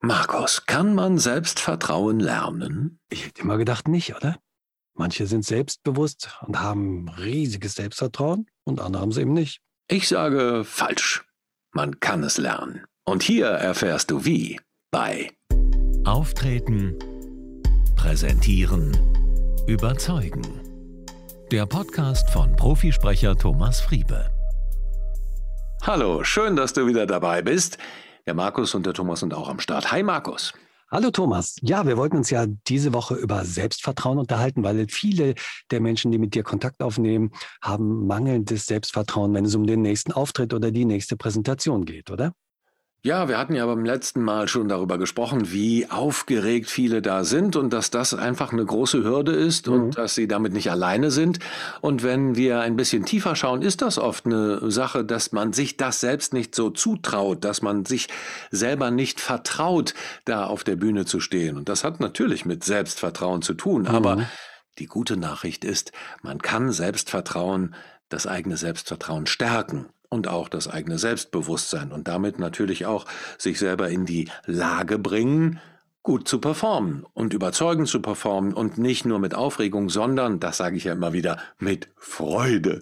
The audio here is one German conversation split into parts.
Markus, kann man Selbstvertrauen lernen? Ich hätte immer gedacht, nicht, oder? Manche sind selbstbewusst und haben riesiges Selbstvertrauen und andere haben es eben nicht. Ich sage falsch. Man kann es lernen. Und hier erfährst du wie bei Auftreten, Präsentieren, Überzeugen. Der Podcast von Profisprecher Thomas Friebe. Hallo, schön, dass du wieder dabei bist. Der Markus und der Thomas sind auch am Start. Hi Markus. Hallo Thomas. Ja, wir wollten uns ja diese Woche über Selbstvertrauen unterhalten, weil viele der Menschen, die mit dir Kontakt aufnehmen, haben mangelndes Selbstvertrauen, wenn es um den nächsten Auftritt oder die nächste Präsentation geht, oder? Ja, wir hatten ja beim letzten Mal schon darüber gesprochen, wie aufgeregt viele da sind und dass das einfach eine große Hürde ist und mhm. dass sie damit nicht alleine sind. Und wenn wir ein bisschen tiefer schauen, ist das oft eine Sache, dass man sich das selbst nicht so zutraut, dass man sich selber nicht vertraut, da auf der Bühne zu stehen. Und das hat natürlich mit Selbstvertrauen zu tun. Mhm. Aber die gute Nachricht ist, man kann Selbstvertrauen, das eigene Selbstvertrauen stärken und auch das eigene Selbstbewusstsein und damit natürlich auch sich selber in die Lage bringen, gut zu performen und überzeugend zu performen und nicht nur mit Aufregung, sondern, das sage ich ja immer wieder, mit Freude.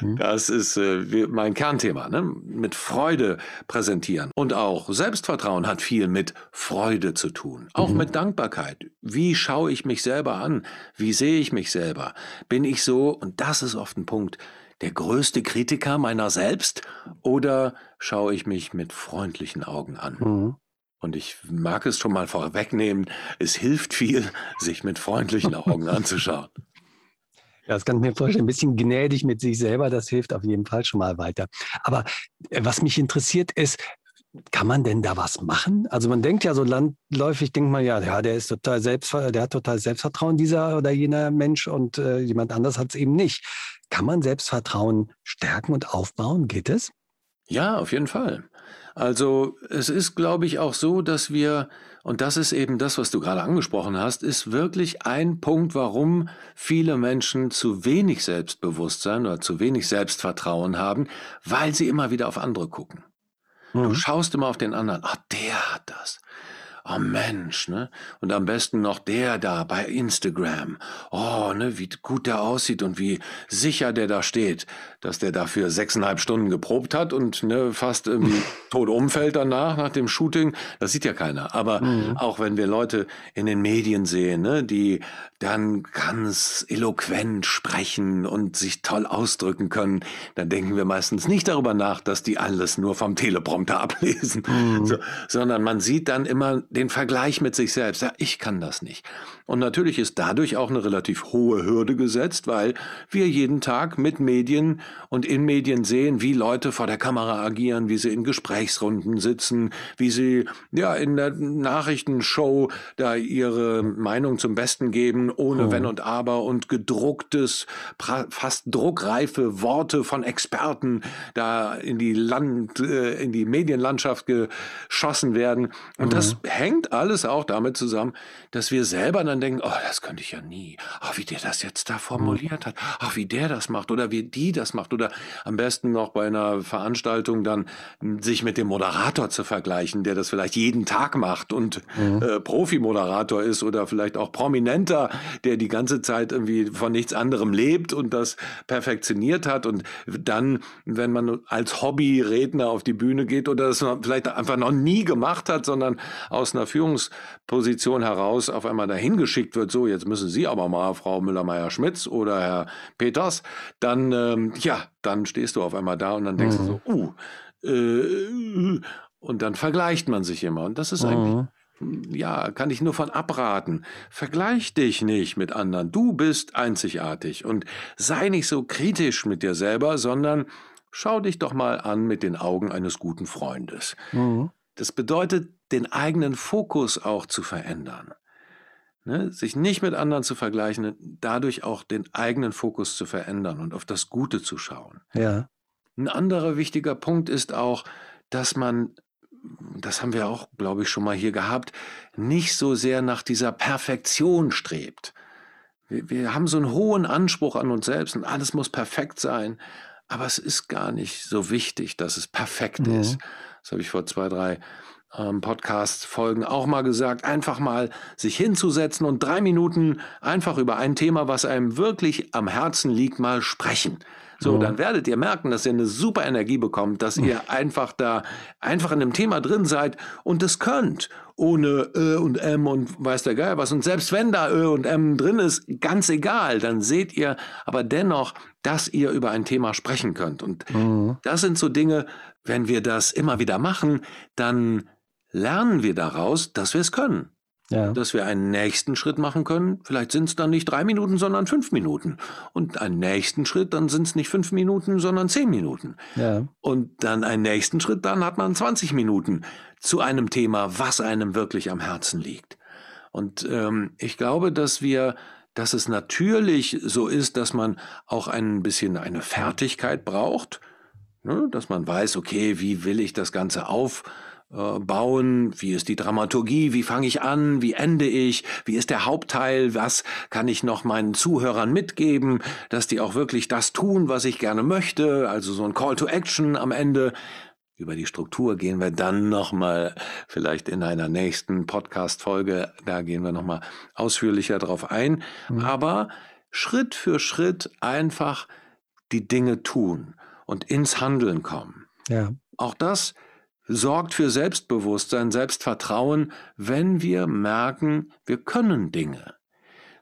Mhm. Das ist äh, mein Kernthema, ne? mit Freude präsentieren. Und auch Selbstvertrauen hat viel mit Freude zu tun, auch mhm. mit Dankbarkeit. Wie schaue ich mich selber an? Wie sehe ich mich selber? Bin ich so, und das ist oft ein Punkt, der größte Kritiker meiner selbst oder schaue ich mich mit freundlichen Augen an? Mhm. Und ich mag es schon mal vorwegnehmen, es hilft viel, sich mit freundlichen Augen anzuschauen. Ja, das kann ich mir vorstellen. Ein bisschen gnädig mit sich selber, das hilft auf jeden Fall schon mal weiter. Aber äh, was mich interessiert ist, kann man denn da was machen? Also man denkt ja so landläufig, denkt man ja, ja, der ist total selbst, der hat total Selbstvertrauen, dieser oder jener Mensch und äh, jemand anders hat es eben nicht. Kann man Selbstvertrauen stärken und aufbauen? Geht es? Ja, auf jeden Fall. Also es ist, glaube ich, auch so, dass wir, und das ist eben das, was du gerade angesprochen hast, ist wirklich ein Punkt, warum viele Menschen zu wenig Selbstbewusstsein oder zu wenig Selbstvertrauen haben, weil sie immer wieder auf andere gucken. Mhm. Du schaust immer auf den anderen. Ach, der hat das oh Mensch, ne? Und am besten noch der da bei Instagram. Oh, ne, wie gut der aussieht und wie sicher der da steht, dass der dafür sechseinhalb Stunden geprobt hat und ne, fast irgendwie tot umfällt danach, nach dem Shooting. Das sieht ja keiner. Aber mhm. auch wenn wir Leute in den Medien sehen, ne, die dann ganz eloquent sprechen und sich toll ausdrücken können, dann denken wir meistens nicht darüber nach, dass die alles nur vom Teleprompter ablesen, mhm. so, sondern man sieht dann immer den Vergleich mit sich selbst. Ja, ich kann das nicht. Und natürlich ist dadurch auch eine relativ hohe Hürde gesetzt, weil wir jeden Tag mit Medien und in Medien sehen, wie Leute vor der Kamera agieren, wie sie in Gesprächsrunden sitzen, wie sie ja in der Nachrichtenshow da ihre Meinung zum Besten geben, ohne oh. Wenn und Aber und gedrucktes, fast druckreife Worte von Experten da in die Land, äh, in die Medienlandschaft geschossen werden. Und mhm. das hängt alles auch damit zusammen, dass wir selber dann denken, oh, das könnte ich ja nie. Ach, wie der das jetzt da formuliert hat. Ach, wie der das macht oder wie die das macht. Oder am besten noch bei einer Veranstaltung dann sich mit dem Moderator zu vergleichen, der das vielleicht jeden Tag macht und mhm. äh, Profi-Moderator ist oder vielleicht auch Prominenter, der die ganze Zeit irgendwie von nichts anderem lebt und das perfektioniert hat. Und dann, wenn man als Hobby-Redner auf die Bühne geht oder das vielleicht einfach noch nie gemacht hat, sondern aus einer Führungsposition heraus auf einmal dahin geschickt wird, so jetzt müssen Sie aber mal, Frau Müller-Meyer-Schmitz oder Herr Peters, dann, ähm, ja, dann stehst du auf einmal da und dann denkst mhm. du so, uh, äh, und dann vergleicht man sich immer. Und das ist mhm. eigentlich ja, kann ich nur von abraten. Vergleich dich nicht mit anderen. Du bist einzigartig und sei nicht so kritisch mit dir selber, sondern schau dich doch mal an mit den Augen eines guten Freundes. Mhm. Das bedeutet, den eigenen Fokus auch zu verändern. Ne? Sich nicht mit anderen zu vergleichen, dadurch auch den eigenen Fokus zu verändern und auf das Gute zu schauen. Ja. Ein anderer wichtiger Punkt ist auch, dass man, das haben wir auch, glaube ich, schon mal hier gehabt, nicht so sehr nach dieser Perfektion strebt. Wir, wir haben so einen hohen Anspruch an uns selbst und alles muss perfekt sein. Aber es ist gar nicht so wichtig, dass es perfekt mhm. ist. Das habe ich vor zwei, drei ähm, Podcast-Folgen auch mal gesagt, einfach mal sich hinzusetzen und drei Minuten einfach über ein Thema, was einem wirklich am Herzen liegt, mal sprechen. So, dann werdet ihr merken, dass ihr eine super Energie bekommt, dass ihr einfach da einfach in dem Thema drin seid und es könnt. Ohne Ö und M und weiß der Geier was. Und selbst wenn da Ö und M drin ist, ganz egal, dann seht ihr aber dennoch, dass ihr über ein Thema sprechen könnt. Und mhm. das sind so Dinge, wenn wir das immer wieder machen, dann lernen wir daraus, dass wir es können. Ja. Dass wir einen nächsten Schritt machen können. Vielleicht sind es dann nicht drei Minuten, sondern fünf Minuten. Und einen nächsten Schritt, dann sind es nicht fünf Minuten, sondern zehn Minuten. Ja. Und dann einen nächsten Schritt, dann hat man 20 Minuten zu einem Thema, was einem wirklich am Herzen liegt. Und ähm, ich glaube, dass wir, dass es natürlich so ist, dass man auch ein bisschen eine Fertigkeit braucht, ne? dass man weiß, okay, wie will ich das Ganze auf äh, bauen? Wie ist die Dramaturgie? Wie fange ich an? Wie ende ich? Wie ist der Hauptteil? Was kann ich noch meinen Zuhörern mitgeben, dass die auch wirklich das tun, was ich gerne möchte? Also so ein Call to Action am Ende. Über die Struktur gehen wir dann nochmal vielleicht in einer nächsten Podcast-Folge, da gehen wir nochmal ausführlicher drauf ein. Mhm. Aber Schritt für Schritt einfach die Dinge tun und ins Handeln kommen. Ja. Auch das sorgt für Selbstbewusstsein, Selbstvertrauen, wenn wir merken, wir können Dinge.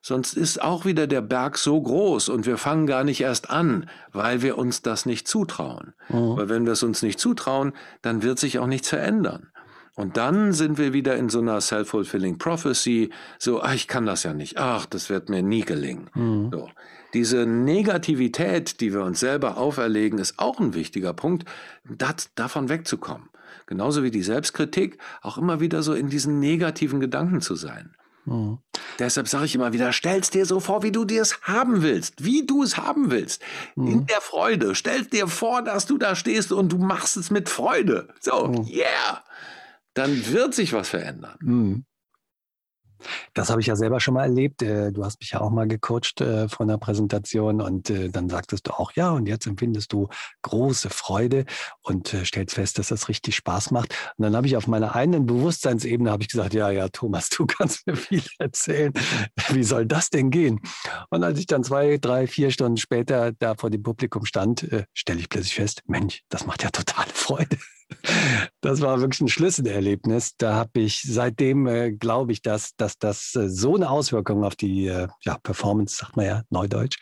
Sonst ist auch wieder der Berg so groß und wir fangen gar nicht erst an, weil wir uns das nicht zutrauen. Mhm. Weil wenn wir es uns nicht zutrauen, dann wird sich auch nichts verändern. Und dann sind wir wieder in so einer self-fulfilling prophecy, so, ach, ich kann das ja nicht, ach, das wird mir nie gelingen. Mhm. So. Diese Negativität, die wir uns selber auferlegen, ist auch ein wichtiger Punkt, das, davon wegzukommen genauso wie die Selbstkritik, auch immer wieder so in diesen negativen Gedanken zu sein. Mhm. Deshalb sage ich immer wieder, stell's dir so vor, wie du dir es haben willst, wie du es haben willst. Mhm. In der Freude. Stell dir vor, dass du da stehst und du machst es mit Freude. So, mhm. yeah. Dann wird sich was verändern. Das habe ich ja selber schon mal erlebt. Äh, du hast mich ja auch mal gecoacht äh, von der Präsentation und äh, dann sagtest du auch, ja, und jetzt empfindest du große Freude und stellst fest, dass das richtig Spaß macht. Und dann habe ich auf meiner eigenen Bewusstseinsebene habe ich gesagt, ja, ja, Thomas, du kannst mir viel erzählen. Wie soll das denn gehen? Und als ich dann zwei, drei, vier Stunden später da vor dem Publikum stand, stelle ich plötzlich fest, Mensch, das macht ja totale Freude. Das war wirklich ein Schlüsselerlebnis. Da habe ich seitdem, äh, glaube ich, dass, dass das äh, so eine Auswirkung auf die äh, ja, Performance, sagt man ja, Neudeutsch,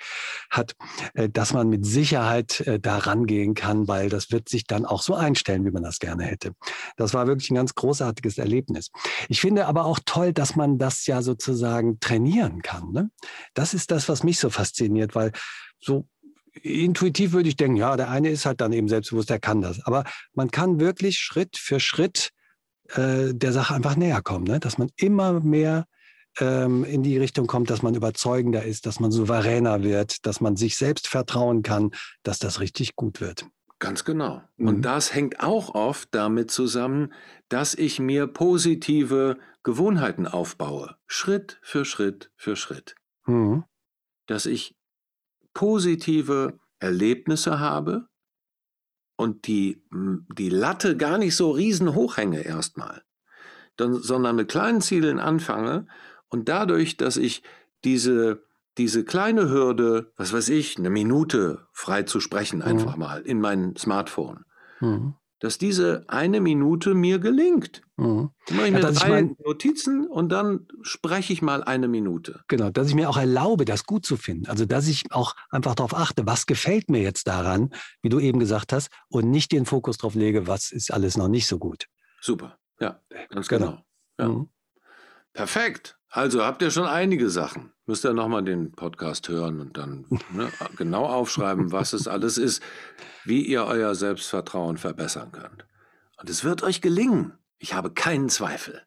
hat, äh, dass man mit Sicherheit äh, da rangehen kann, weil das wird sich dann auch so einstellen, wie man das gerne hätte. Das war wirklich ein ganz großartiges Erlebnis. Ich finde aber auch toll, dass man das ja sozusagen trainieren kann. Ne? Das ist das, was mich so fasziniert, weil so intuitiv würde ich denken, ja, der eine ist halt dann eben selbstbewusst, der kann das. Aber man kann wirklich Schritt für Schritt äh, der Sache einfach näher kommen, ne? dass man immer mehr ähm, in die Richtung kommt, dass man überzeugender ist, dass man souveräner wird, dass man sich selbst vertrauen kann, dass das richtig gut wird. Ganz genau. Mhm. Und das hängt auch oft damit zusammen, dass ich mir positive Gewohnheiten aufbaue, Schritt für Schritt für Schritt. Mhm. Dass ich positive Erlebnisse habe und die, die Latte gar nicht so riesen hoch hänge erstmal, sondern mit kleinen Zielen anfange und dadurch, dass ich diese, diese kleine Hürde, was weiß ich, eine Minute frei zu sprechen einfach mhm. mal in mein Smartphone, mhm dass diese eine Minute mir gelingt. Mhm. Mache ich mir ja, drei ich mein, Notizen und dann spreche ich mal eine Minute. Genau, dass ich mir auch erlaube, das gut zu finden. Also dass ich auch einfach darauf achte, was gefällt mir jetzt daran, wie du eben gesagt hast, und nicht den Fokus darauf lege, was ist alles noch nicht so gut. Super, ja, ganz genau. genau. Ja. Mhm. Perfekt. Also habt ihr schon einige Sachen. Müsst ihr nochmal den Podcast hören und dann ne, genau aufschreiben, was es alles ist, wie ihr euer Selbstvertrauen verbessern könnt. Und es wird euch gelingen. Ich habe keinen Zweifel.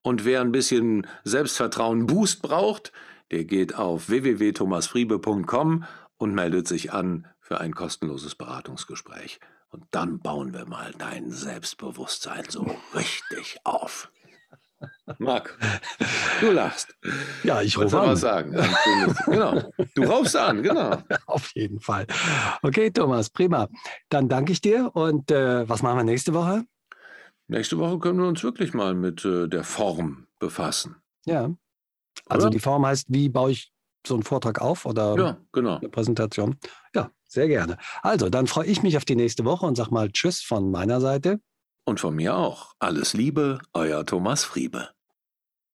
Und wer ein bisschen Selbstvertrauen Boost braucht, der geht auf www.thomasfriebe.com und meldet sich an für ein kostenloses Beratungsgespräch. Und dann bauen wir mal dein Selbstbewusstsein so richtig auf. Marc, du lachst. Ja, ich rufe an. sagen. genau. Du rufst an, genau. Auf jeden Fall. Okay, Thomas, prima. Dann danke ich dir. Und äh, was machen wir nächste Woche? nächste Woche können wir uns wirklich mal mit äh, der Form befassen. Ja. Also Oder? die Form heißt, wie baue ich so einen Vortrag auf oder Ja, genau. eine Präsentation? Ja, sehr gerne. Also, dann freue ich mich auf die nächste Woche und sag mal Tschüss von meiner Seite. Und von mir auch. Alles Liebe, euer Thomas Friebe.